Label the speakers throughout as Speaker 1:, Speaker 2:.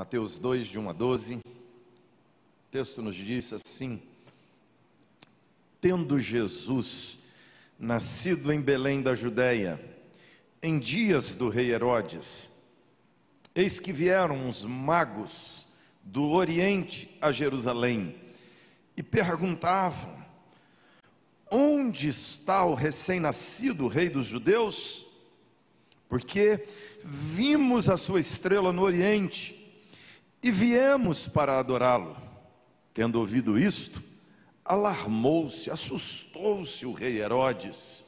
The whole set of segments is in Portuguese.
Speaker 1: Mateus 2, de 1 a 12. O texto nos diz assim: Tendo Jesus nascido em Belém da Judéia, em dias do rei Herodes, eis que vieram os magos do Oriente a Jerusalém e perguntavam: Onde está o recém-nascido rei dos judeus? Porque vimos a sua estrela no Oriente e viemos para adorá-lo. Tendo ouvido isto, alarmou-se, assustou-se o rei Herodes,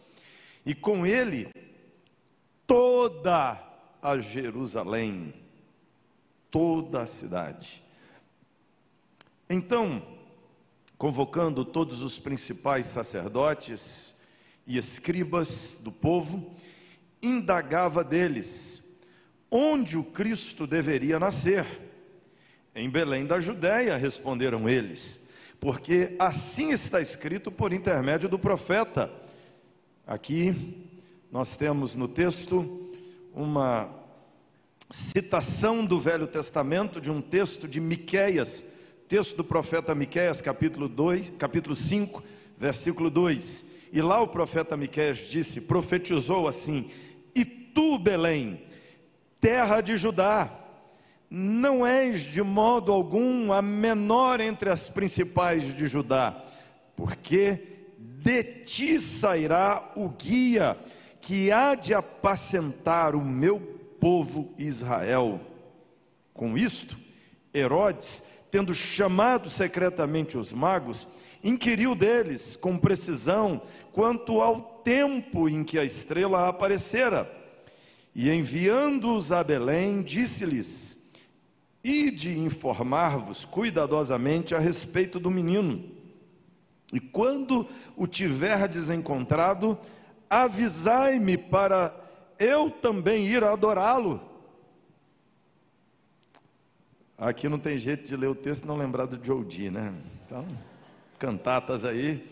Speaker 1: e com ele toda a Jerusalém, toda a cidade. Então, convocando todos os principais sacerdotes e escribas do povo, indagava deles onde o Cristo deveria nascer. Em Belém da Judéia, responderam eles, porque assim está escrito por intermédio do profeta. Aqui nós temos no texto uma citação do Velho Testamento de um texto de Miqueias, texto do profeta Miqueias, capítulo 2, capítulo 5, versículo 2. E lá o profeta Miqueias disse, profetizou assim: "E tu, Belém, terra de Judá, não és de modo algum a menor entre as principais de Judá, porque de ti sairá o guia que há de apacentar o meu povo Israel. Com isto, Herodes tendo chamado secretamente os magos, inquiriu deles com precisão quanto ao tempo em que a estrela aparecera. E enviando-os a Belém, disse-lhes: Ide informar-vos cuidadosamente a respeito do menino. E quando o tiverdes encontrado, avisai-me para eu também ir adorá-lo. Aqui não tem jeito de ler o texto e não lembrar do Jody, né? Então, cantatas aí,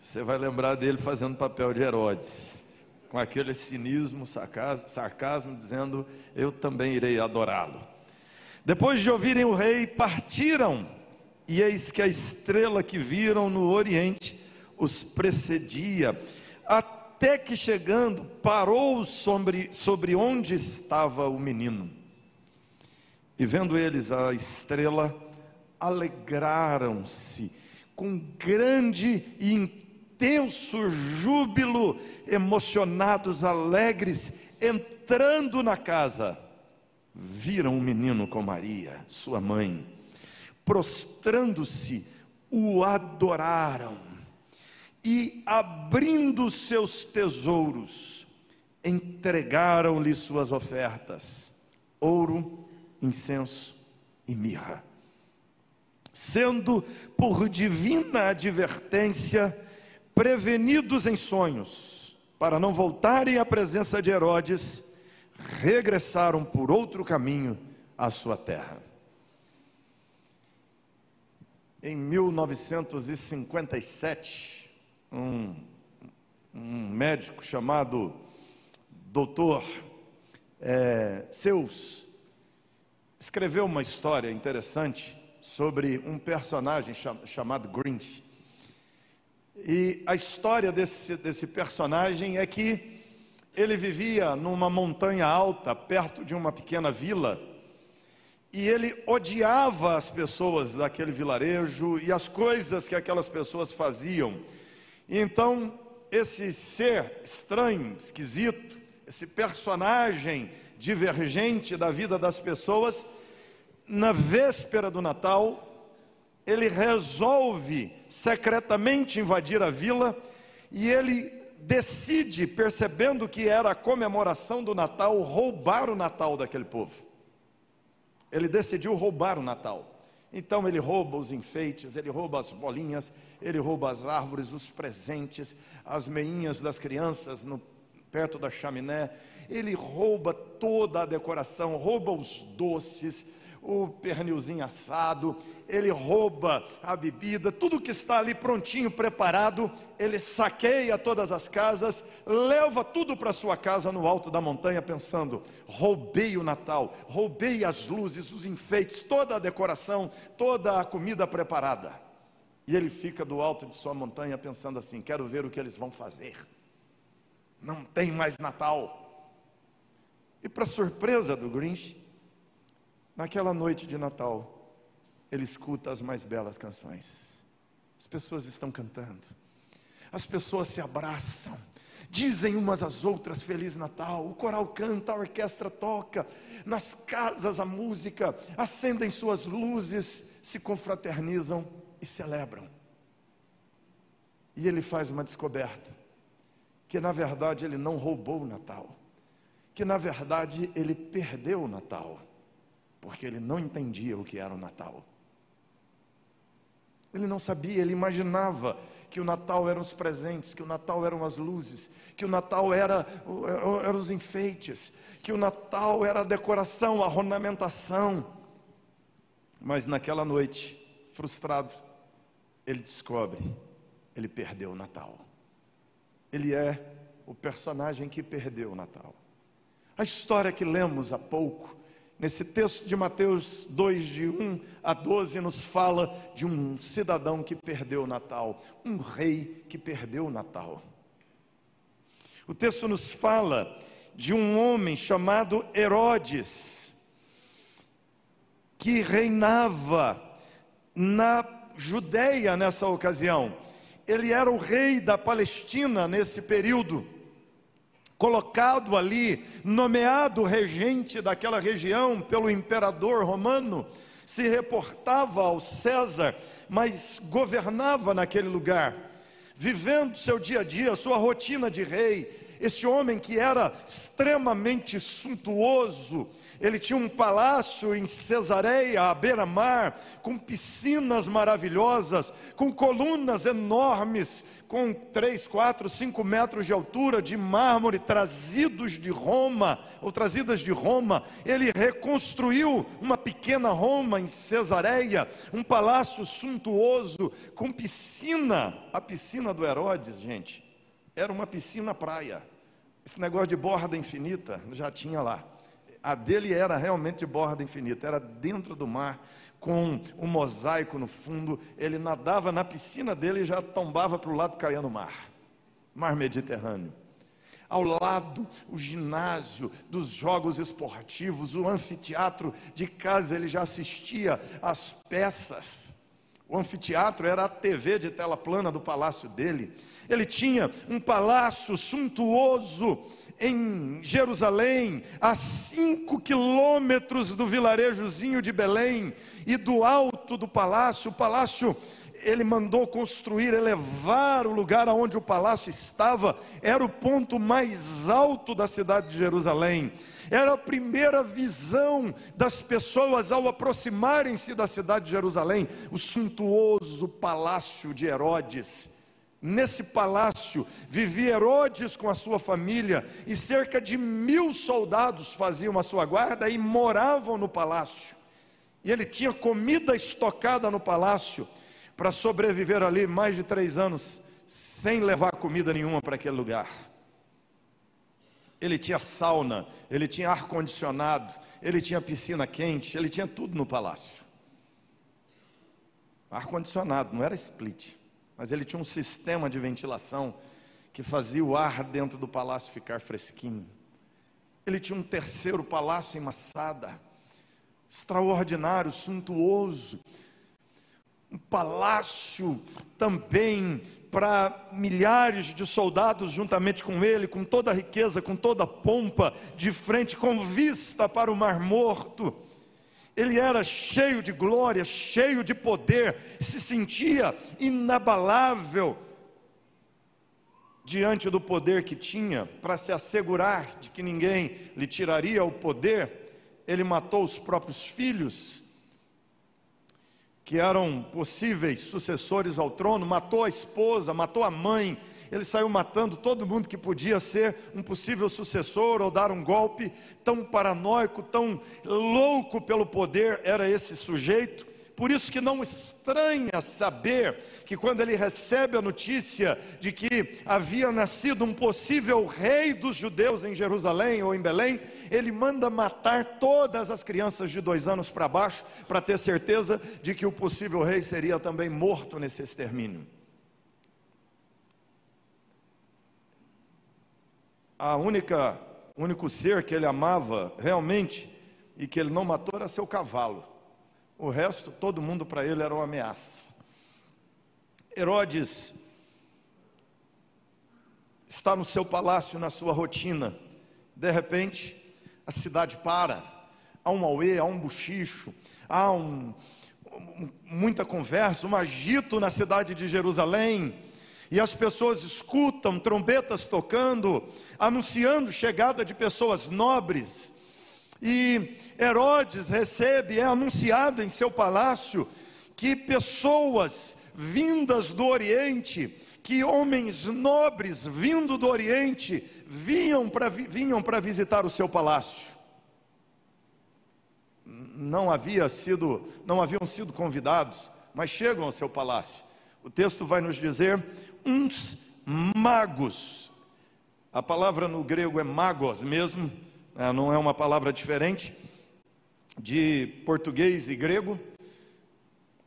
Speaker 1: você vai lembrar dele fazendo papel de Herodes, com aquele cinismo, sarcasmo dizendo: Eu também irei adorá-lo. Depois de ouvirem o rei, partiram, e eis que a estrela que viram no oriente os precedia, até que chegando, parou sobre, sobre onde estava o menino. E vendo eles a estrela, alegraram-se com grande e intenso júbilo, emocionados, alegres, entrando na casa, viram o menino com Maria, sua mãe, prostrando-se, o adoraram e, abrindo seus tesouros, entregaram-lhe suas ofertas: ouro, incenso e mirra. Sendo por divina advertência prevenidos em sonhos, para não voltarem à presença de Herodes, regressaram por outro caminho à sua terra. Em 1957, um, um médico chamado Doutor é, Seus escreveu uma história interessante sobre um personagem chamado Grinch. E a história desse, desse personagem é que ele vivia numa montanha alta, perto de uma pequena vila, e ele odiava as pessoas daquele vilarejo e as coisas que aquelas pessoas faziam. E então, esse ser estranho, esquisito, esse personagem divergente da vida das pessoas, na véspera do Natal, ele resolve secretamente invadir a vila e ele decide, percebendo que era a comemoração do Natal, roubar o Natal daquele povo. Ele decidiu roubar o Natal. Então ele rouba os enfeites, ele rouba as bolinhas, ele rouba as árvores, os presentes, as meinhas das crianças no, perto da chaminé, ele rouba toda a decoração, rouba os doces, o pernilzinho assado, ele rouba a bebida, tudo que está ali prontinho, preparado, ele saqueia todas as casas, leva tudo para sua casa no alto da montanha, pensando: roubei o Natal, roubei as luzes, os enfeites, toda a decoração, toda a comida preparada. E ele fica do alto de sua montanha pensando assim: quero ver o que eles vão fazer. Não tem mais Natal. E para surpresa do Grinch, naquela noite de Natal, ele escuta as mais belas canções. As pessoas estão cantando, as pessoas se abraçam, dizem umas às outras Feliz Natal, o coral canta, a orquestra toca, nas casas a música, acendem suas luzes, se confraternizam e celebram. E ele faz uma descoberta: que na verdade ele não roubou o Natal, que na verdade ele perdeu o Natal, porque ele não entendia o que era o Natal. Ele não sabia, ele imaginava que o Natal eram os presentes, que o Natal eram as luzes, que o Natal era, eram os enfeites, que o Natal era a decoração, a ornamentação. Mas naquela noite, frustrado, ele descobre, ele perdeu o Natal. Ele é o personagem que perdeu o Natal. A história que lemos há pouco, nesse texto de Mateus 2, de 1 a 12, nos fala de um cidadão que perdeu o Natal, um rei que perdeu o Natal. O texto nos fala de um homem chamado Herodes, que reinava na Judéia nessa ocasião. Ele era o rei da Palestina nesse período, colocado ali, nomeado regente daquela região pelo imperador romano, se reportava ao César, mas governava naquele lugar, vivendo seu dia a dia, sua rotina de rei, esse homem que era extremamente suntuoso, ele tinha um palácio em Cesareia, à beira-mar, com piscinas maravilhosas, com colunas enormes, com 3, 4, 5 metros de altura, de mármore, trazidos de Roma, ou trazidas de Roma. Ele reconstruiu uma pequena Roma em Cesareia, um palácio suntuoso, com piscina. A piscina do Herodes, gente, era uma piscina praia. Esse negócio de borda infinita já tinha lá. A dele era realmente de borda infinita, era dentro do mar, com um mosaico no fundo. Ele nadava na piscina dele e já tombava para o lado e caía no mar mar Mediterrâneo. Ao lado, o ginásio dos jogos esportivos, o anfiteatro de casa, ele já assistia às peças. O anfiteatro era a TV de tela plana do palácio dele. Ele tinha um palácio suntuoso em Jerusalém, a cinco quilômetros do vilarejozinho de Belém, e do alto do palácio, o palácio ele mandou construir, elevar o lugar aonde o palácio estava, era o ponto mais alto da cidade de Jerusalém. Era a primeira visão das pessoas ao aproximarem-se da cidade de Jerusalém, o suntuoso palácio de Herodes. Nesse palácio vivia Herodes com a sua família, e cerca de mil soldados faziam a sua guarda e moravam no palácio. E ele tinha comida estocada no palácio para sobreviver ali mais de três anos, sem levar comida nenhuma para aquele lugar. Ele tinha sauna, ele tinha ar-condicionado, ele tinha piscina quente, ele tinha tudo no palácio. Ar-condicionado, não era split, mas ele tinha um sistema de ventilação que fazia o ar dentro do palácio ficar fresquinho. Ele tinha um terceiro palácio em Massada, extraordinário, suntuoso, um palácio também para milhares de soldados juntamente com ele, com toda a riqueza, com toda a pompa, de frente com vista para o Mar Morto. Ele era cheio de glória, cheio de poder, se sentia inabalável diante do poder que tinha, para se assegurar de que ninguém lhe tiraria o poder, ele matou os próprios filhos que eram possíveis sucessores ao trono, matou a esposa, matou a mãe, ele saiu matando todo mundo que podia ser um possível sucessor ou dar um golpe. Tão paranoico, tão louco pelo poder era esse sujeito. Por isso que não estranha saber que quando ele recebe a notícia de que havia nascido um possível rei dos judeus em Jerusalém ou em Belém, ele manda matar todas as crianças de dois anos para baixo, para ter certeza de que o possível rei seria também morto nesse extermínio. A única, único ser que ele amava realmente e que ele não matou era seu cavalo. O resto, todo mundo para ele era uma ameaça. Herodes está no seu palácio, na sua rotina. De repente, a cidade para. Há um auê, há um buchicho, há um, muita conversa, um agito na cidade de Jerusalém. E as pessoas escutam trombetas tocando, anunciando chegada de pessoas nobres e Herodes recebe, é anunciado em seu palácio, que pessoas vindas do Oriente, que homens nobres vindo do Oriente, vinham para visitar o seu palácio. Não havia sido, não haviam sido convidados, mas chegam ao seu palácio. O texto vai nos dizer uns magos. A palavra no grego é magos mesmo, não é uma palavra diferente de português e grego.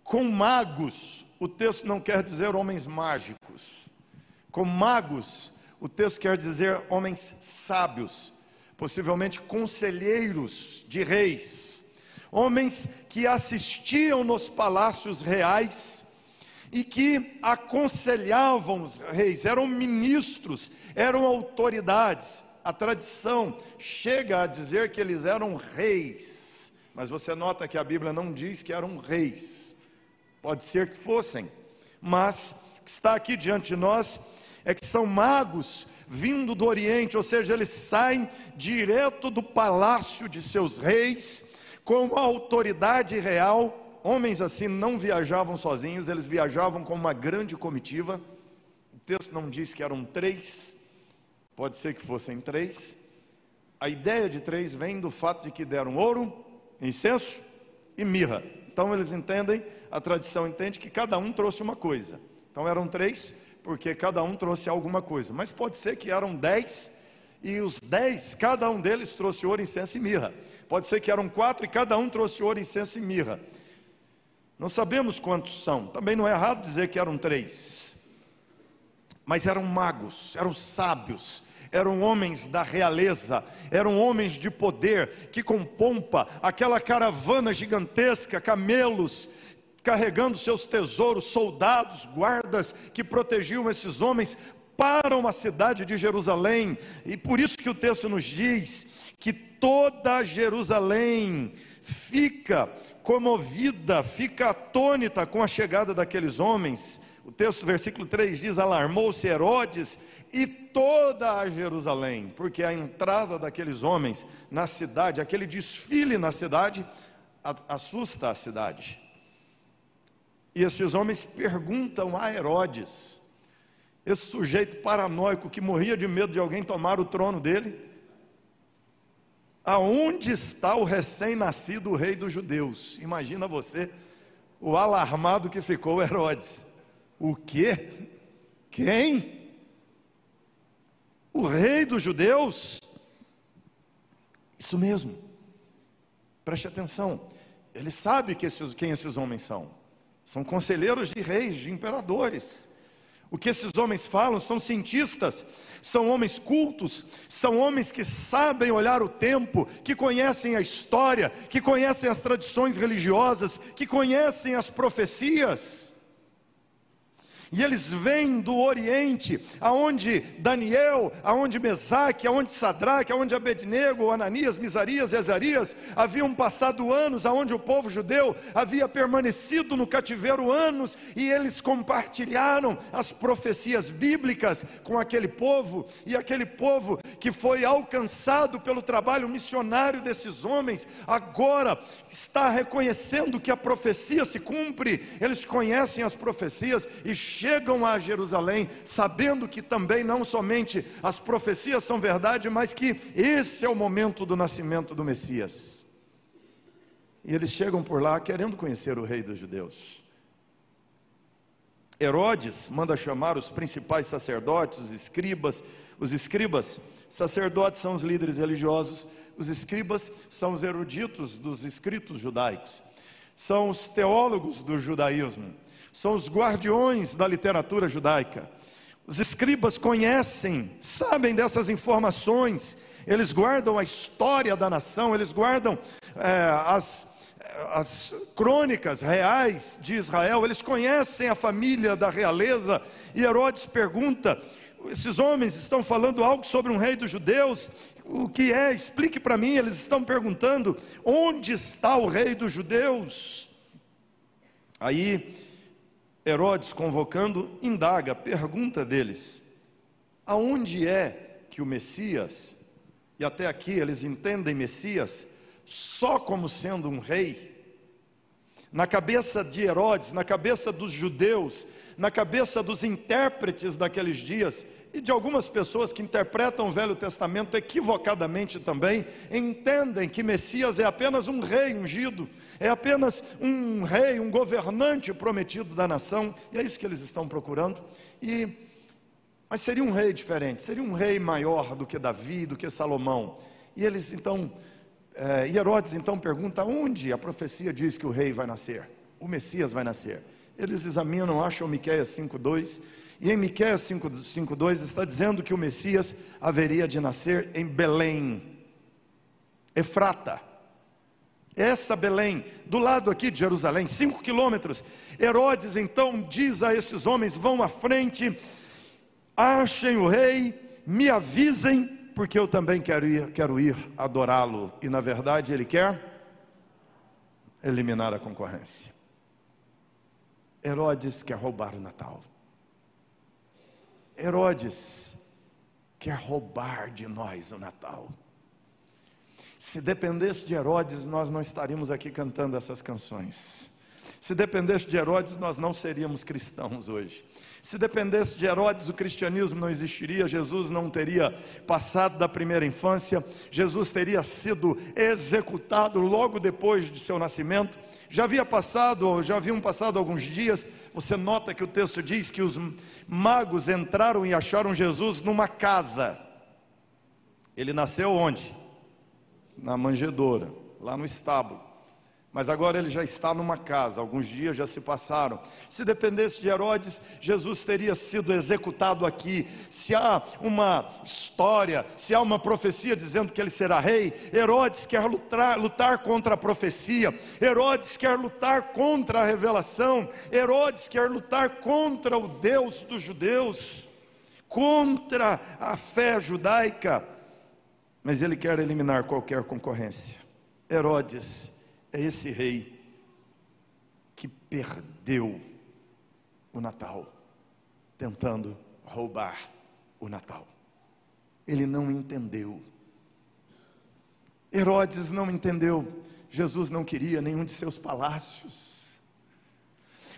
Speaker 1: Com magos, o texto não quer dizer homens mágicos. Com magos, o texto quer dizer homens sábios, possivelmente conselheiros de reis, homens que assistiam nos palácios reais e que aconselhavam os reis, eram ministros, eram autoridades, a tradição chega a dizer que eles eram reis, mas você nota que a Bíblia não diz que eram reis, pode ser que fossem, mas o que está aqui diante de nós é que são magos vindo do Oriente, ou seja, eles saem direto do palácio de seus reis, com a autoridade real. Homens assim não viajavam sozinhos, eles viajavam com uma grande comitiva. O texto não diz que eram três, Pode ser que fossem três. A ideia de três vem do fato de que deram ouro, incenso e mirra. Então eles entendem, a tradição entende que cada um trouxe uma coisa. Então eram três, porque cada um trouxe alguma coisa. Mas pode ser que eram dez, e os dez, cada um deles trouxe ouro, incenso e mirra. Pode ser que eram quatro e cada um trouxe ouro, incenso e mirra. Não sabemos quantos são. Também não é errado dizer que eram três mas eram magos, eram sábios, eram homens da realeza, eram homens de poder, que com pompa, aquela caravana gigantesca, camelos, carregando seus tesouros, soldados, guardas que protegiam esses homens, param a cidade de Jerusalém, e por isso que o texto nos diz que toda Jerusalém fica comovida, fica atônita com a chegada daqueles homens, o texto, versículo 3 diz: Alarmou-se Herodes e toda a Jerusalém, porque a entrada daqueles homens na cidade, aquele desfile na cidade, assusta a cidade. E esses homens perguntam a Herodes, esse sujeito paranoico que morria de medo de alguém tomar o trono dele, aonde está o recém-nascido rei dos judeus? Imagina você, o alarmado que ficou Herodes. O quê? Quem? O rei dos judeus? Isso mesmo. Preste atenção. Ele sabe que esses, quem esses homens são. São conselheiros de reis, de imperadores. O que esses homens falam são cientistas, são homens cultos, são homens que sabem olhar o tempo, que conhecem a história, que conhecem as tradições religiosas, que conhecem as profecias. E eles vêm do Oriente, aonde Daniel, aonde Mesaque, aonde Sadraque, aonde Abednego, Ananias, Misarias e Ezarias haviam passado anos, aonde o povo judeu havia permanecido no cativeiro anos, e eles compartilharam as profecias bíblicas com aquele povo, e aquele povo que foi alcançado pelo trabalho missionário desses homens, agora está reconhecendo que a profecia se cumpre, eles conhecem as profecias e chegam a Jerusalém, sabendo que também não somente as profecias são verdade, mas que esse é o momento do nascimento do Messias. E eles chegam por lá querendo conhecer o rei dos judeus. Herodes manda chamar os principais sacerdotes, os escribas. Os escribas, sacerdotes são os líderes religiosos, os escribas são os eruditos dos escritos judaicos, são os teólogos do judaísmo, são os guardiões da literatura judaica. Os escribas conhecem, sabem dessas informações, eles guardam a história da nação, eles guardam é, as as crônicas reais de Israel, eles conhecem a família da realeza, e Herodes pergunta: esses homens estão falando algo sobre um rei dos judeus, o que é? Explique para mim. Eles estão perguntando: onde está o rei dos judeus? Aí, Herodes, convocando, indaga, pergunta deles: aonde é que o Messias, e até aqui eles entendem Messias, só como sendo um rei, na cabeça de Herodes, na cabeça dos judeus, na cabeça dos intérpretes daqueles dias e de algumas pessoas que interpretam o Velho Testamento equivocadamente também, entendem que Messias é apenas um rei ungido, é apenas um rei, um governante prometido da nação, e é isso que eles estão procurando. E mas seria um rei diferente, seria um rei maior do que Davi, do que Salomão. E eles então é, e Herodes então pergunta onde a profecia diz que o rei vai nascer, o Messias vai nascer. Eles examinam, acham Miqueias 5:2, e em Miqueias 5:2 está dizendo que o Messias haveria de nascer em Belém, Efrata. Essa Belém, do lado aqui de Jerusalém, cinco quilômetros. Herodes então diz a esses homens: vão à frente, achem o rei, me avisem porque eu também quero ir, quero ir adorá-lo. E na verdade ele quer eliminar a concorrência. Herodes quer roubar o Natal. Herodes quer roubar de nós o Natal. Se dependesse de Herodes, nós não estaríamos aqui cantando essas canções. Se dependesse de Herodes, nós não seríamos cristãos hoje. Se dependesse de Herodes, o cristianismo não existiria, Jesus não teria passado da primeira infância, Jesus teria sido executado logo depois de seu nascimento. Já havia passado, já haviam passado alguns dias, você nota que o texto diz que os magos entraram e acharam Jesus numa casa. Ele nasceu onde? Na manjedoura, lá no estábulo mas agora ele já está numa casa, alguns dias já se passaram. Se dependesse de Herodes, Jesus teria sido executado aqui. Se há uma história, se há uma profecia dizendo que ele será rei, Herodes quer lutar, lutar contra a profecia, Herodes quer lutar contra a revelação, Herodes quer lutar contra o Deus dos judeus, contra a fé judaica, mas ele quer eliminar qualquer concorrência. Herodes é esse rei que perdeu o Natal, tentando roubar o Natal. Ele não entendeu. Herodes não entendeu. Jesus não queria nenhum de seus palácios.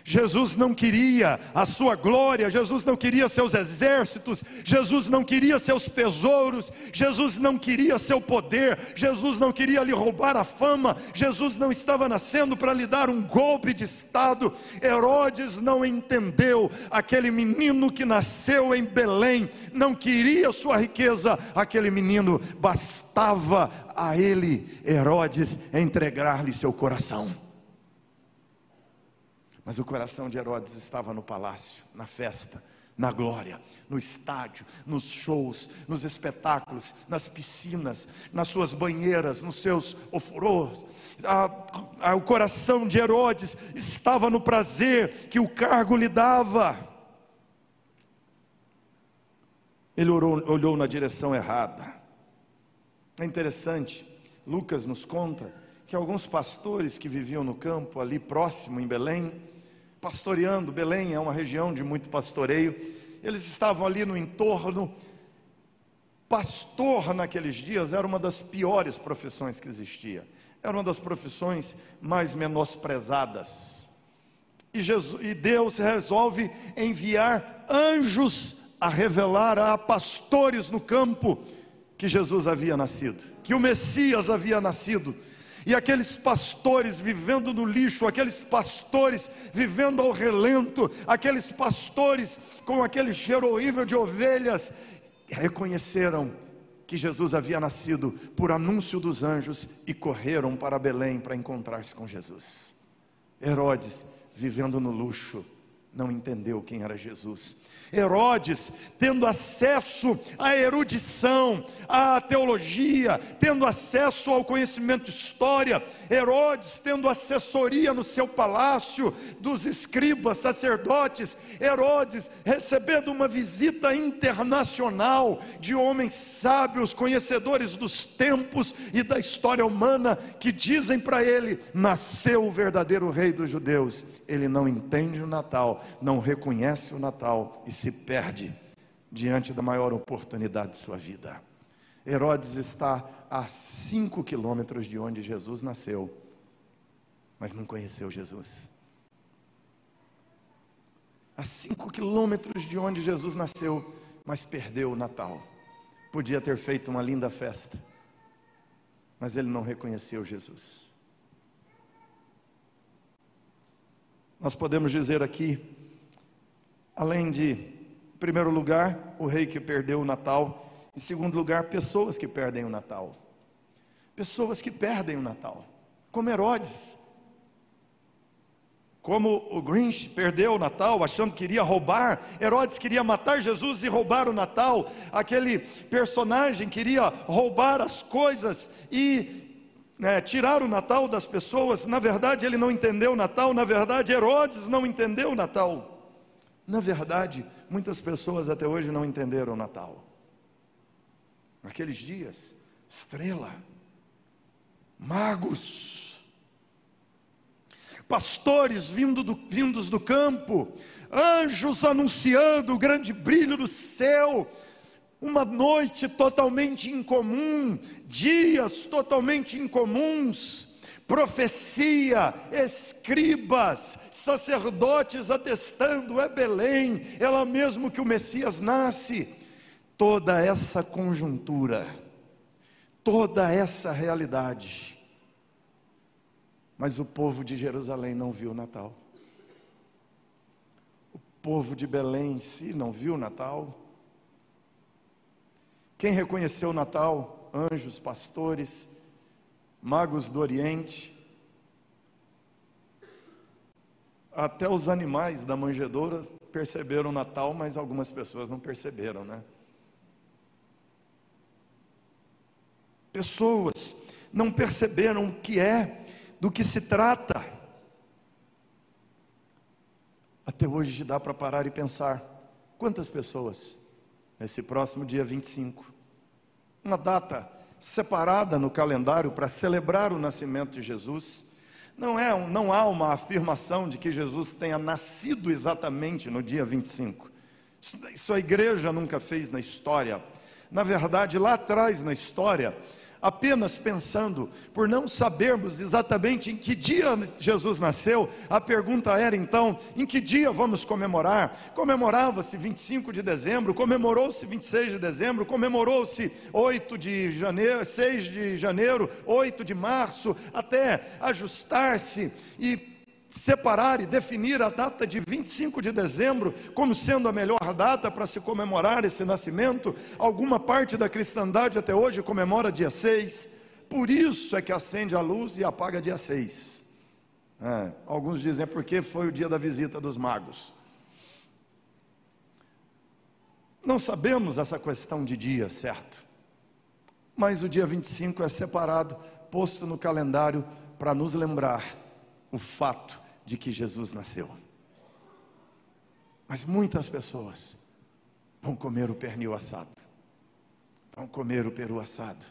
Speaker 1: Jesus não queria a sua glória, Jesus não queria seus exércitos, Jesus não queria seus tesouros, Jesus não queria seu poder, Jesus não queria lhe roubar a fama, Jesus não estava nascendo para lhe dar um golpe de Estado. Herodes não entendeu aquele menino que nasceu em Belém, não queria sua riqueza, aquele menino bastava a ele, Herodes, entregar-lhe seu coração. Mas o coração de Herodes estava no palácio, na festa, na glória, no estádio, nos shows, nos espetáculos, nas piscinas, nas suas banheiras, nos seus ofurôs. o coração de Herodes estava no prazer que o cargo lhe dava. Ele orou, olhou na direção errada. É interessante, Lucas nos conta que alguns pastores que viviam no campo ali próximo em Belém, pastoreando. Belém é uma região de muito pastoreio. Eles estavam ali no entorno. Pastor naqueles dias era uma das piores profissões que existia. Era uma das profissões mais menosprezadas. e, Jesus, e Deus resolve enviar anjos a revelar a pastores no campo que Jesus havia nascido, que o Messias havia nascido. E aqueles pastores vivendo no lixo, aqueles pastores vivendo ao relento, aqueles pastores com aquele cheiro horrível de ovelhas, reconheceram que Jesus havia nascido por anúncio dos anjos e correram para Belém para encontrar-se com Jesus. Herodes, vivendo no luxo, não entendeu quem era Jesus. Herodes, tendo acesso à erudição, à teologia, tendo acesso ao conhecimento de história, Herodes, tendo assessoria no seu palácio dos escribas, sacerdotes, Herodes, recebendo uma visita internacional de homens sábios, conhecedores dos tempos e da história humana, que dizem para ele: nasceu o verdadeiro rei dos judeus. Ele não entende o Natal, não reconhece o Natal e se perde diante da maior oportunidade de sua vida. Herodes está a cinco quilômetros de onde Jesus nasceu, mas não conheceu Jesus. A cinco quilômetros de onde Jesus nasceu, mas perdeu o Natal. Podia ter feito uma linda festa, mas ele não reconheceu Jesus. Nós podemos dizer aqui Além de, em primeiro lugar, o rei que perdeu o Natal, em segundo lugar, pessoas que perdem o Natal. Pessoas que perdem o Natal, como Herodes. Como o Grinch perdeu o Natal, achando que iria roubar, Herodes queria matar Jesus e roubar o Natal. Aquele personagem queria roubar as coisas e né, tirar o Natal das pessoas. Na verdade, ele não entendeu o Natal, na verdade, Herodes não entendeu o Natal. Na verdade, muitas pessoas até hoje não entenderam o Natal. Naqueles dias, estrela, magos, pastores vindo do, vindos do campo, anjos anunciando o grande brilho do céu, uma noite totalmente incomum, dias totalmente incomuns, profecia, escribas, sacerdotes atestando, é Belém, é lá mesmo que o Messias nasce. Toda essa conjuntura, toda essa realidade. Mas o povo de Jerusalém não viu o Natal. O povo de Belém em si não viu o Natal. Quem reconheceu o Natal? Anjos, pastores, magos do Oriente, até os animais da manjedoura perceberam o Natal, mas algumas pessoas não perceberam, né? Pessoas não perceberam o que é, do que se trata. Até hoje dá para parar e pensar: quantas pessoas nesse próximo dia 25? Uma data separada no calendário para celebrar o nascimento de Jesus. Não, é, não há uma afirmação de que Jesus tenha nascido exatamente no dia 25. Isso, a igreja nunca fez na história. Na verdade, lá atrás na história, apenas pensando, por não sabermos exatamente em que dia Jesus nasceu, a pergunta era então: em que dia vamos comemorar? Comemorava-se 25 de dezembro, comemorou-se 26 de dezembro, comemorou-se 8 de janeiro, 6 de janeiro, 8 de março, até ajustar-se e separar e definir a data de 25 de dezembro como sendo a melhor data para se comemorar esse nascimento. Alguma parte da cristandade até hoje comemora dia 6. Por isso é que acende a luz e apaga dia 6. É, alguns dizem é porque foi o dia da visita dos magos. Não sabemos essa questão de dia, certo? Mas o dia 25 é separado, posto no calendário para nos lembrar o fato de que Jesus nasceu. Mas muitas pessoas vão comer o pernil assado, vão comer o peru assado,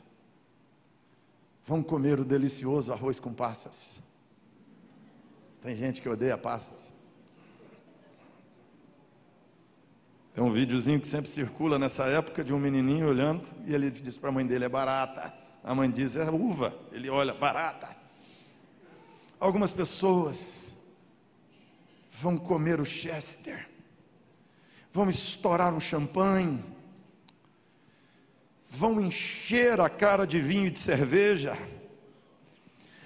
Speaker 1: vão comer o delicioso arroz com passas. Tem gente que odeia passas. Tem um videozinho que sempre circula nessa época de um menininho olhando e ele diz para a mãe dele: é barata. A mãe diz: é uva. Ele olha: barata. Algumas pessoas vão comer o Chester, vão estourar um champanhe, vão encher a cara de vinho e de cerveja.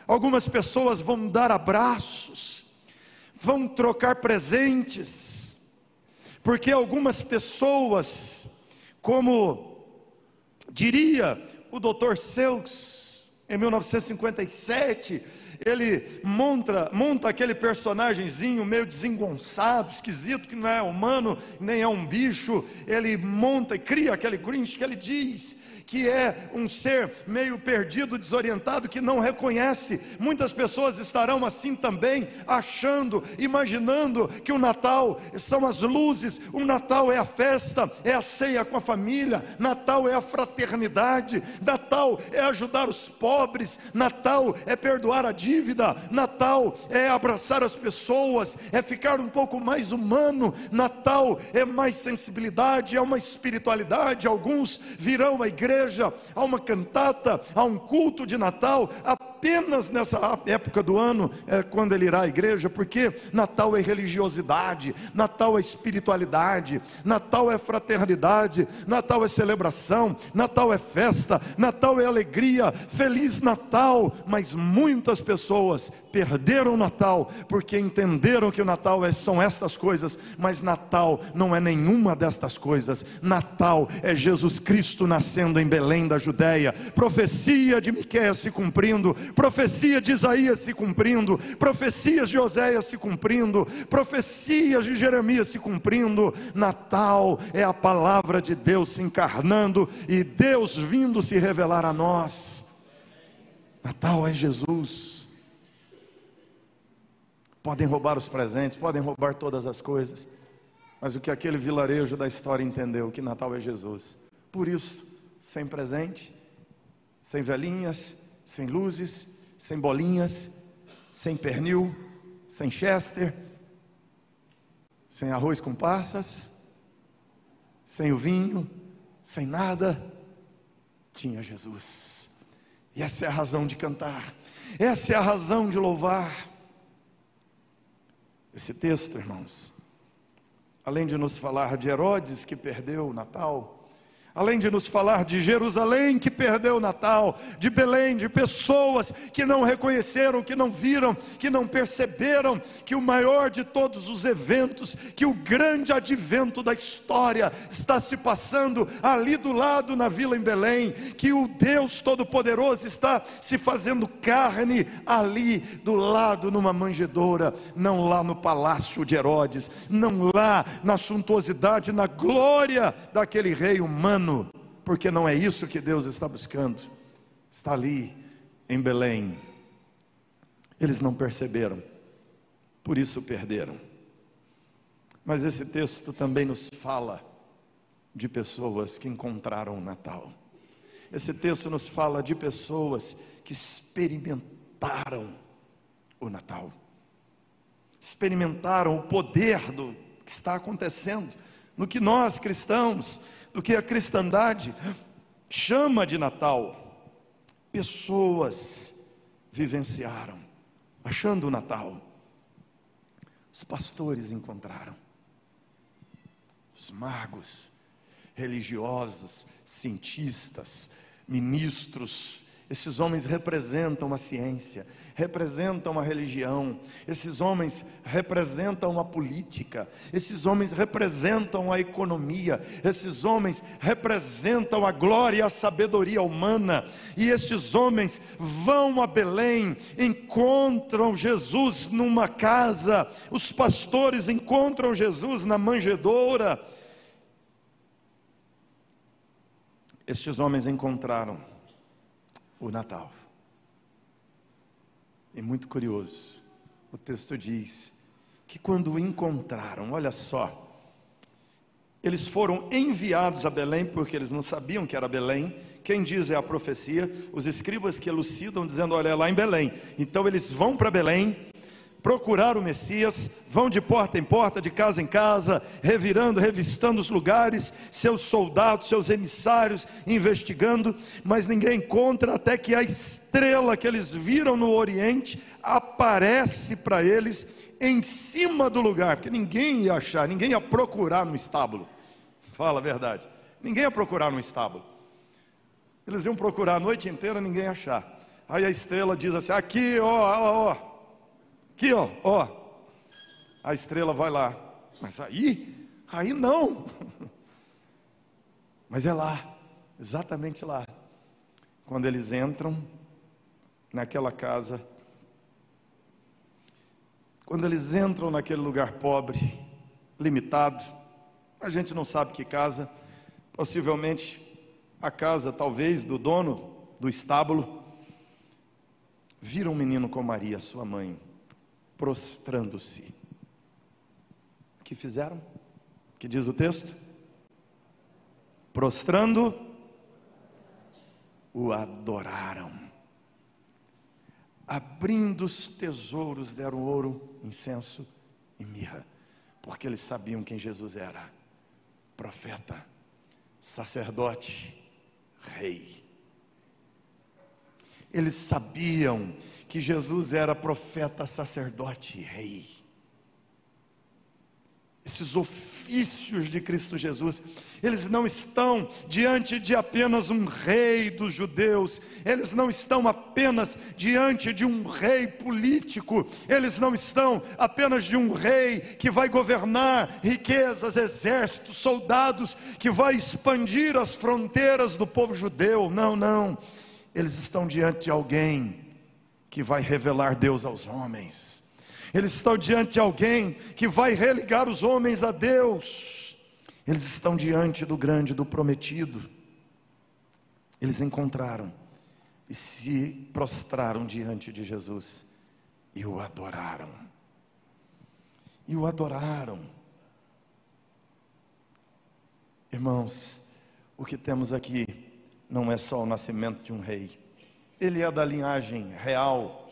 Speaker 1: Algumas pessoas vão dar abraços, vão trocar presentes, porque algumas pessoas, como diria o Dr. Seuss, em 1957, ele monta, monta aquele personagemzinho meio desengonçado, esquisito, que não é humano, nem é um bicho, ele monta e cria aquele Grinch que ele diz que é um ser meio perdido, desorientado, que não reconhece. Muitas pessoas estarão assim também, achando, imaginando que o Natal são as luzes, o Natal é a festa, é a ceia com a família, Natal é a fraternidade, Natal é ajudar os pobres, Natal é perdoar a dívida, Natal é abraçar as pessoas, é ficar um pouco mais humano, Natal é mais sensibilidade, é uma espiritualidade. Alguns virão à igreja igreja, a uma cantata, a um culto de Natal, apenas nessa época do ano, é quando ele irá à igreja, porque Natal é religiosidade, Natal é espiritualidade, Natal é fraternidade, Natal é celebração, Natal é festa, Natal é alegria, feliz Natal, mas muitas pessoas perderam o Natal porque entenderam que o Natal é, são estas coisas, mas Natal não é nenhuma destas coisas. Natal é Jesus Cristo nascendo em Belém da Judéia, profecia de Miqueias se cumprindo, profecia de Isaías se cumprindo, profecias de Oséias se cumprindo, profecias de Jeremias se cumprindo. Natal é a palavra de Deus se encarnando e Deus vindo se revelar a nós. Natal é Jesus Podem roubar os presentes, podem roubar todas as coisas, mas o que aquele vilarejo da história entendeu, que Natal é Jesus. Por isso, sem presente, sem velhinhas, sem luzes, sem bolinhas, sem pernil, sem chester, sem arroz com passas, sem o vinho, sem nada, tinha Jesus. E essa é a razão de cantar, essa é a razão de louvar. Esse texto, irmãos, além de nos falar de Herodes que perdeu o Natal, além de nos falar de Jerusalém que perdeu o Natal, de Belém, de pessoas que não reconheceram, que não viram, que não perceberam que o maior de todos os eventos, que o grande advento da história está se passando ali do lado na vila em Belém, que o Deus Todo-Poderoso está se fazendo carne ali do lado numa manjedoura, não lá no palácio de Herodes, não lá na suntuosidade, na glória daquele rei humano porque não é isso que Deus está buscando. Está ali em Belém. Eles não perceberam, por isso perderam. Mas esse texto também nos fala de pessoas que encontraram o Natal. Esse texto nos fala de pessoas que experimentaram o Natal, experimentaram o poder do que está acontecendo, no que nós cristãos do que a cristandade chama de Natal. Pessoas vivenciaram, achando o Natal. Os pastores encontraram, os magos, religiosos, cientistas, ministros, esses homens representam a ciência, representam a religião, esses homens representam a política, esses homens representam a economia, esses homens representam a glória e a sabedoria humana, e estes homens vão a Belém, encontram Jesus numa casa, os pastores encontram Jesus na manjedoura. Estes homens encontraram o Natal. E muito curioso, o texto diz que quando o encontraram, olha só, eles foram enviados a Belém, porque eles não sabiam que era Belém. Quem diz é a profecia, os escribas que elucidam, dizendo: Olha, é lá em Belém. Então eles vão para Belém, procurar o Messias, vão de porta em porta, de casa em casa, revirando, revistando os lugares, seus soldados, seus emissários, investigando, mas ninguém encontra até que a estrela que eles viram no Oriente aparece para eles em cima do lugar, porque ninguém ia achar, ninguém ia procurar no estábulo. Fala a verdade. Ninguém ia procurar no estábulo. Eles iam procurar a noite inteira, ninguém ia achar. Aí a estrela diz assim: aqui, ó, ó, ó, aqui, ó, ó. A estrela vai lá. Mas aí, aí não. Mas é lá, exatamente lá. Quando eles entram naquela casa, quando eles entram naquele lugar pobre, limitado, a gente não sabe que casa, possivelmente a casa, talvez, do dono do estábulo, viram um menino com Maria, sua mãe, prostrando-se. O que fizeram? O que diz o texto? Prostrando, o adoraram. Abrindo os tesouros, deram ouro, incenso e mirra, porque eles sabiam quem Jesus era: profeta, sacerdote, rei. Eles sabiam que Jesus era profeta, sacerdote e rei. Esses ofícios de Cristo Jesus, eles não estão diante de apenas um rei dos judeus, eles não estão apenas diante de um rei político, eles não estão apenas de um rei que vai governar riquezas, exércitos, soldados, que vai expandir as fronteiras do povo judeu. Não, não eles estão diante de alguém que vai revelar Deus aos homens. Eles estão diante de alguém que vai religar os homens a Deus. Eles estão diante do grande, do prometido. Eles encontraram e se prostraram diante de Jesus e o adoraram. E o adoraram. Irmãos, o que temos aqui não é só o nascimento de um rei, ele é da linhagem real,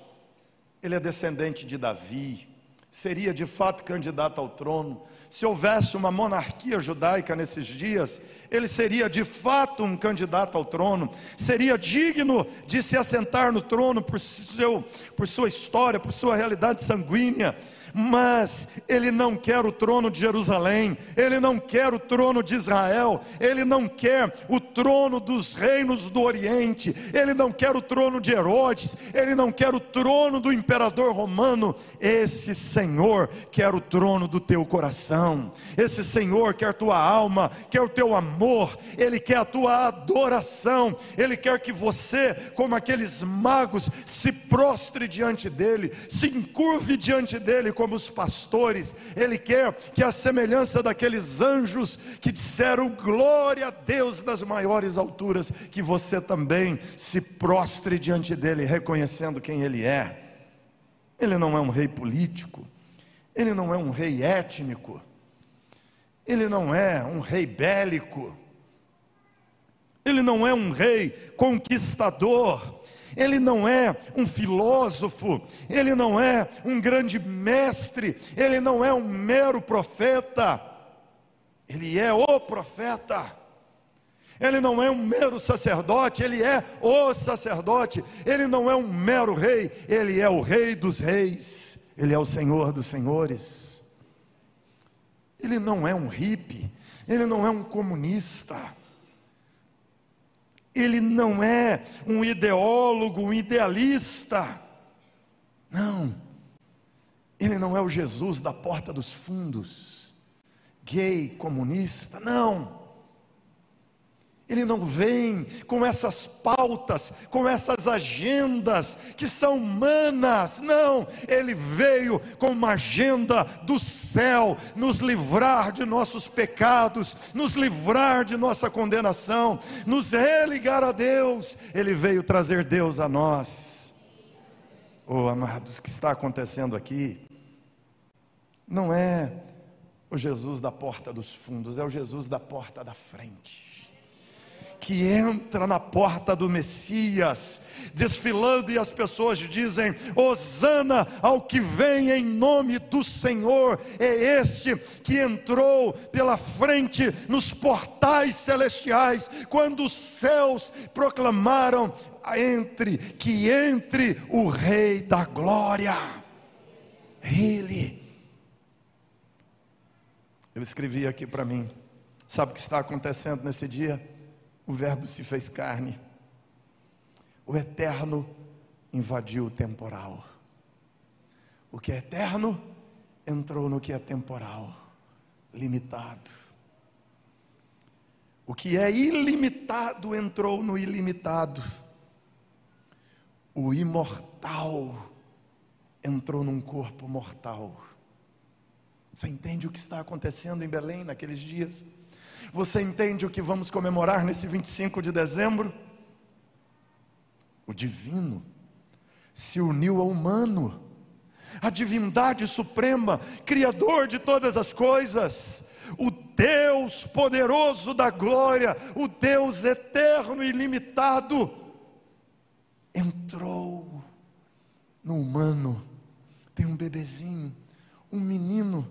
Speaker 1: ele é descendente de Davi, seria de fato candidato ao trono. Se houvesse uma monarquia judaica nesses dias, ele seria de fato um candidato ao trono, seria digno de se assentar no trono por, seu, por sua história, por sua realidade sanguínea mas ele não quer o trono de Jerusalém, ele não quer o trono de Israel, ele não quer o trono dos reinos do Oriente, ele não quer o trono de Herodes, ele não quer o trono do imperador romano. Esse Senhor quer o trono do teu coração, esse Senhor quer tua alma, quer o teu amor, ele quer a tua adoração, ele quer que você, como aqueles magos, se prostre diante dele, se encurve diante dele, como como os pastores, Ele quer que a semelhança daqueles anjos que disseram glória a Deus das maiores alturas, que você também se prostre diante dEle, reconhecendo quem Ele é. Ele não é um rei político, Ele não é um rei étnico, Ele não é um rei bélico, Ele não é um rei conquistador, ele não é um filósofo, ele não é um grande mestre, ele não é um mero profeta, ele é o profeta. Ele não é um mero sacerdote, ele é o sacerdote. Ele não é um mero rei, ele é o rei dos reis. Ele é o senhor dos senhores. Ele não é um hippie, ele não é um comunista ele não é um ideólogo, um idealista. Não, ele não é o Jesus da porta dos fundos, gay, comunista, não. Ele não vem com essas pautas, com essas agendas que são humanas, não, ele veio com uma agenda do céu, nos livrar de nossos pecados, nos livrar de nossa condenação, nos religar a Deus, ele veio trazer Deus a nós. Oh, amados, o que está acontecendo aqui não é o Jesus da porta dos fundos, é o Jesus da porta da frente que entra na porta do Messias, desfilando, e as pessoas dizem: Hosana ao que vem em nome do Senhor, é este que entrou pela frente nos portais celestiais, quando os céus proclamaram: entre, que entre o Rei da Glória, Ele Eu escrevi aqui para mim. Sabe o que está acontecendo nesse dia? O Verbo se fez carne. O eterno invadiu o temporal. O que é eterno entrou no que é temporal, limitado. O que é ilimitado entrou no ilimitado. O imortal entrou num corpo mortal. Você entende o que está acontecendo em Belém naqueles dias? Você entende o que vamos comemorar nesse 25 de dezembro? O divino se uniu ao humano, a divindade suprema, Criador de todas as coisas, o Deus poderoso da glória, o Deus eterno e ilimitado, entrou no humano. Tem um bebezinho, um menino,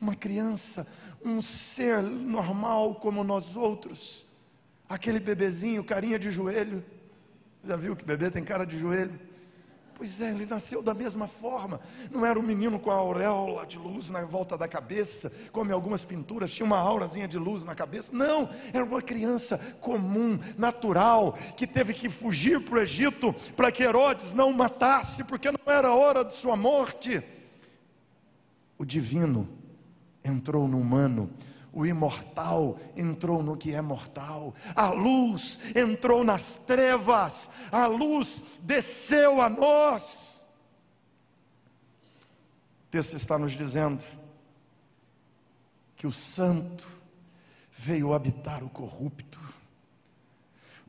Speaker 1: uma criança, um ser normal como nós outros. Aquele bebezinho, carinha de joelho. Já viu que bebê tem cara de joelho? Pois é, ele nasceu da mesma forma. Não era um menino com a auréola de luz na volta da cabeça, como em algumas pinturas tinha uma aurazinha de luz na cabeça. Não, era uma criança comum, natural, que teve que fugir para o Egito para que Herodes não o matasse, porque não era hora de sua morte. O divino entrou no humano o imortal entrou no que é mortal, a luz entrou nas trevas, a luz desceu a nós. O texto está nos dizendo que o santo veio habitar o corrupto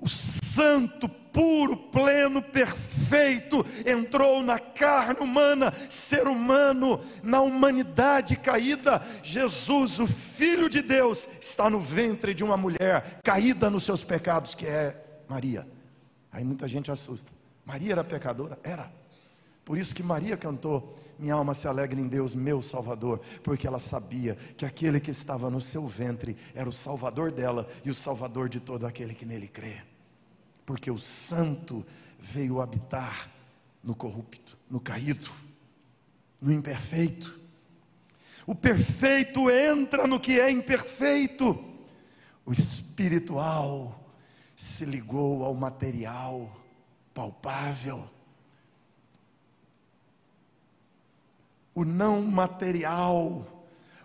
Speaker 1: o santo, puro, pleno, perfeito, entrou na carne humana, ser humano, na humanidade caída. Jesus, o Filho de Deus, está no ventre de uma mulher caída nos seus pecados, que é Maria. Aí muita gente assusta. Maria era pecadora? Era. Por isso que Maria cantou: Minha alma se alegra em Deus, meu Salvador, porque ela sabia que aquele que estava no seu ventre era o Salvador dela e o Salvador de todo aquele que nele crê porque o santo veio habitar no corrupto, no caído, no imperfeito. O perfeito entra no que é imperfeito. O espiritual se ligou ao material palpável. O não material,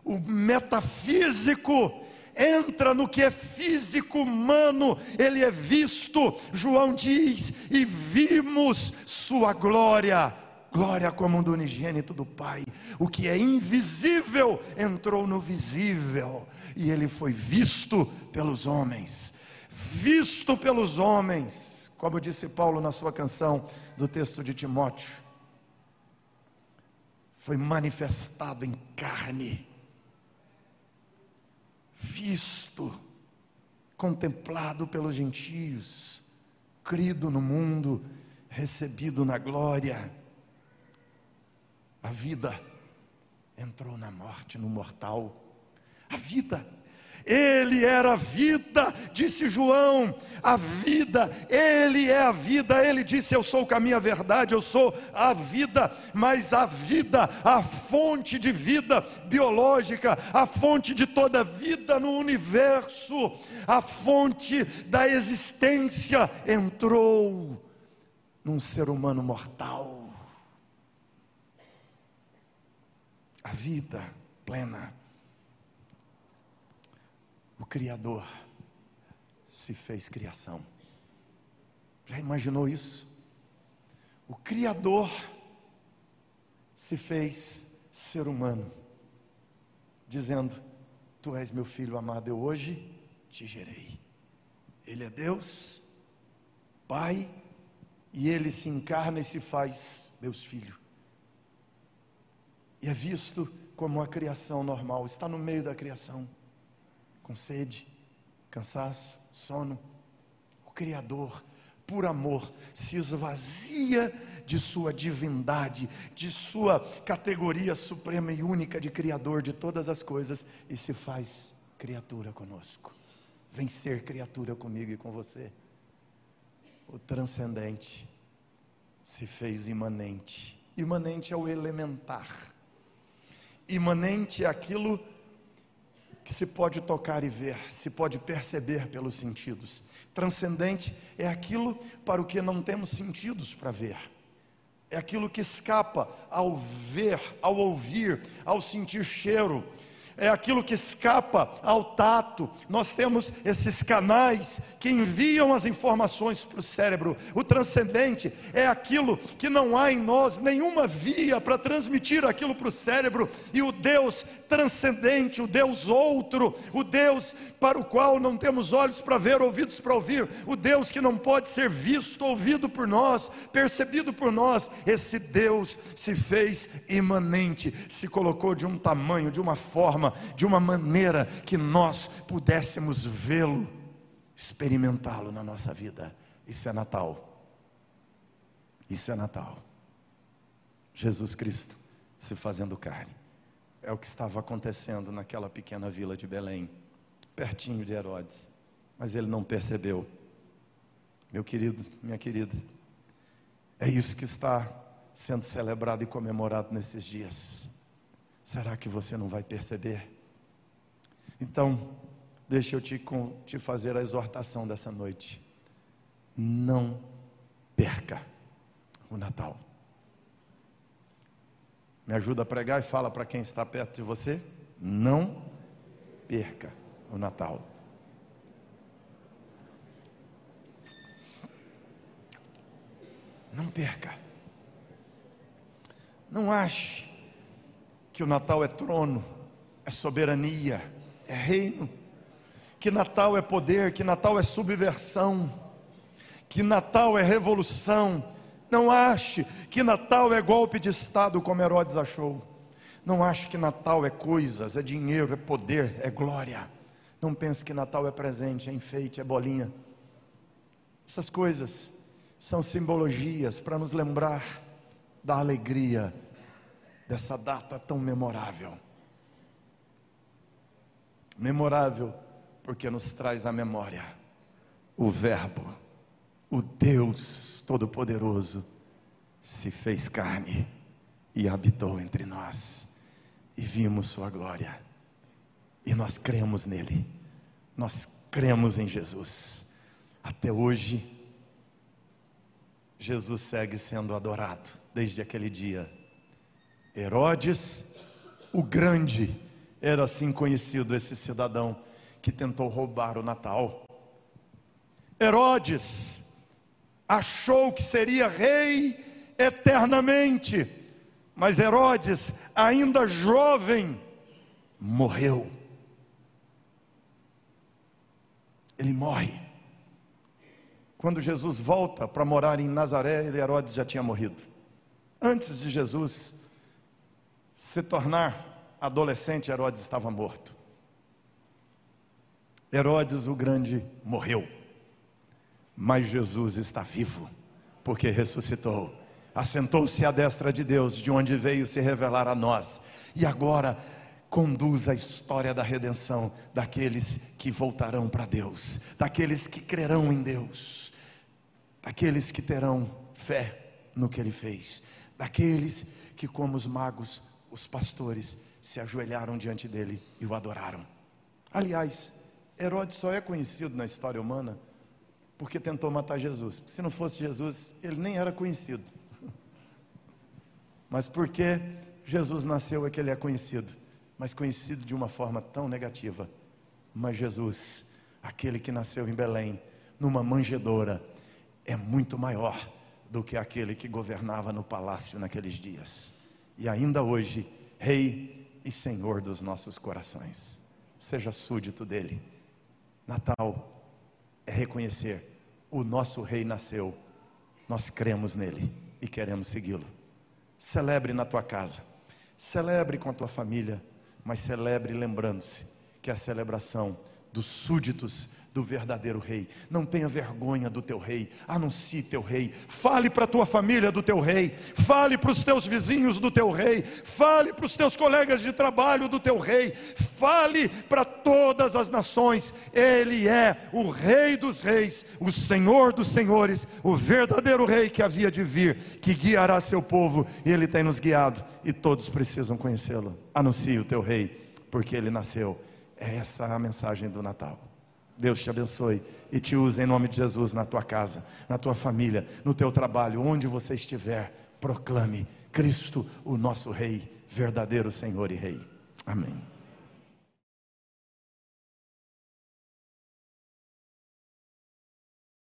Speaker 1: o metafísico entra no que é físico humano, ele é visto, João diz, e vimos sua glória. Glória como do unigênito do Pai. O que é invisível entrou no visível, e ele foi visto pelos homens. Visto pelos homens, como disse Paulo na sua canção do texto de Timóteo. Foi manifestado em carne visto, contemplado pelos gentios, crido no mundo, recebido na glória. A vida entrou na morte, no mortal. A vida ele era a vida, disse João, a vida, Ele é a vida. Ele disse: Eu sou o caminho, a verdade, eu sou a vida, mas a vida, a fonte de vida biológica, a fonte de toda vida no universo, a fonte da existência, entrou num ser humano mortal. A vida plena o Criador se fez criação. Já imaginou isso? O Criador se fez ser humano, dizendo: Tu és meu filho amado, eu hoje te gerei. Ele é Deus, Pai, e ele se encarna e se faz Deus Filho. E é visto como a criação normal, está no meio da criação com sede, cansaço, sono. O Criador, por amor, se esvazia de sua divindade, de sua categoria suprema e única de Criador de todas as coisas e se faz criatura conosco. Vem ser criatura comigo e com você. O transcendente se fez imanente. Imanente é o elementar. Imanente é aquilo que se pode tocar e ver, se pode perceber pelos sentidos. Transcendente é aquilo para o que não temos sentidos para ver. É aquilo que escapa ao ver, ao ouvir, ao sentir cheiro, é aquilo que escapa ao tato. Nós temos esses canais que enviam as informações para o cérebro. O transcendente é aquilo que não há em nós nenhuma via para transmitir aquilo para o cérebro. E o Deus transcendente, o Deus outro, o Deus para o qual não temos olhos para ver, ouvidos para ouvir, o Deus que não pode ser visto, ouvido por nós, percebido por nós, esse Deus se fez imanente, se colocou de um tamanho, de uma forma forma, de uma maneira que nós pudéssemos vê-lo, experimentá-lo na nossa vida. Isso é Natal. Isso é Natal. Jesus Cristo se fazendo carne. É o que estava acontecendo naquela pequena vila de Belém, pertinho de Herodes. Mas ele não percebeu. Meu querido, minha querida, é isso que está sendo celebrado e comemorado nesses dias. Será que você não vai perceber? Então, deixa eu te, te fazer a exortação dessa noite. Não perca o Natal. Me ajuda a pregar e fala para quem está perto de você. Não perca o Natal. Não perca. Não ache que o Natal é trono, é soberania, é reino, que Natal é poder, que Natal é subversão, que Natal é revolução. Não ache que Natal é golpe de Estado, como Herodes achou. Não ache que Natal é coisas, é dinheiro, é poder, é glória. Não pense que Natal é presente, é enfeite, é bolinha. Essas coisas são simbologias para nos lembrar da alegria dessa data tão memorável. Memorável porque nos traz à memória o Verbo, o Deus Todo-Poderoso, se fez carne e habitou entre nós, e vimos Sua glória, e nós cremos nele, nós cremos em Jesus. Até hoje, Jesus segue sendo adorado, desde aquele dia Herodes, o Grande, era assim conhecido esse cidadão que tentou roubar o Natal. Herodes achou que seria rei eternamente, mas Herodes, ainda jovem, morreu. Ele morre. Quando Jesus volta para morar em Nazaré, Herodes já tinha morrido. Antes de Jesus se tornar adolescente, Herodes estava morto. Herodes o Grande morreu, mas Jesus está vivo, porque ressuscitou, assentou-se à destra de Deus, de onde veio se revelar a nós, e agora conduz a história da redenção daqueles que voltarão para Deus, daqueles que crerão em Deus, daqueles que terão fé no que Ele fez, daqueles que, como os magos, os pastores se ajoelharam diante dele e o adoraram. Aliás, Herodes só é conhecido na história humana porque tentou matar Jesus. Se não fosse Jesus, ele nem era conhecido. Mas porque Jesus nasceu é que ele é conhecido, mas conhecido de uma forma tão negativa. Mas Jesus, aquele que nasceu em Belém, numa manjedoura, é muito maior do que aquele que governava no palácio naqueles dias e ainda hoje, Rei e Senhor dos nossos corações. Seja súdito dele. Natal é reconhecer: o nosso Rei nasceu, nós cremos nele e queremos segui-lo. Celebre na tua casa, celebre com a tua família, mas celebre lembrando-se que a celebração dos súditos do verdadeiro rei. Não tenha vergonha do teu rei, anuncie teu rei. Fale para a tua família do teu rei, fale para os teus vizinhos do teu rei, fale para os teus colegas de trabalho do teu rei, fale para todas as nações. Ele é o rei dos reis, o senhor dos senhores, o verdadeiro rei que havia de vir, que guiará seu povo, e ele tem nos guiado e todos precisam conhecê-lo. Anuncie o teu rei, porque ele nasceu É essa a mensagem do Natal. Deus te abençoe e te use em nome de Jesus na tua casa, na tua família, no teu trabalho, onde você estiver. Proclame Cristo, o nosso Rei, verdadeiro Senhor e Rei. Amém.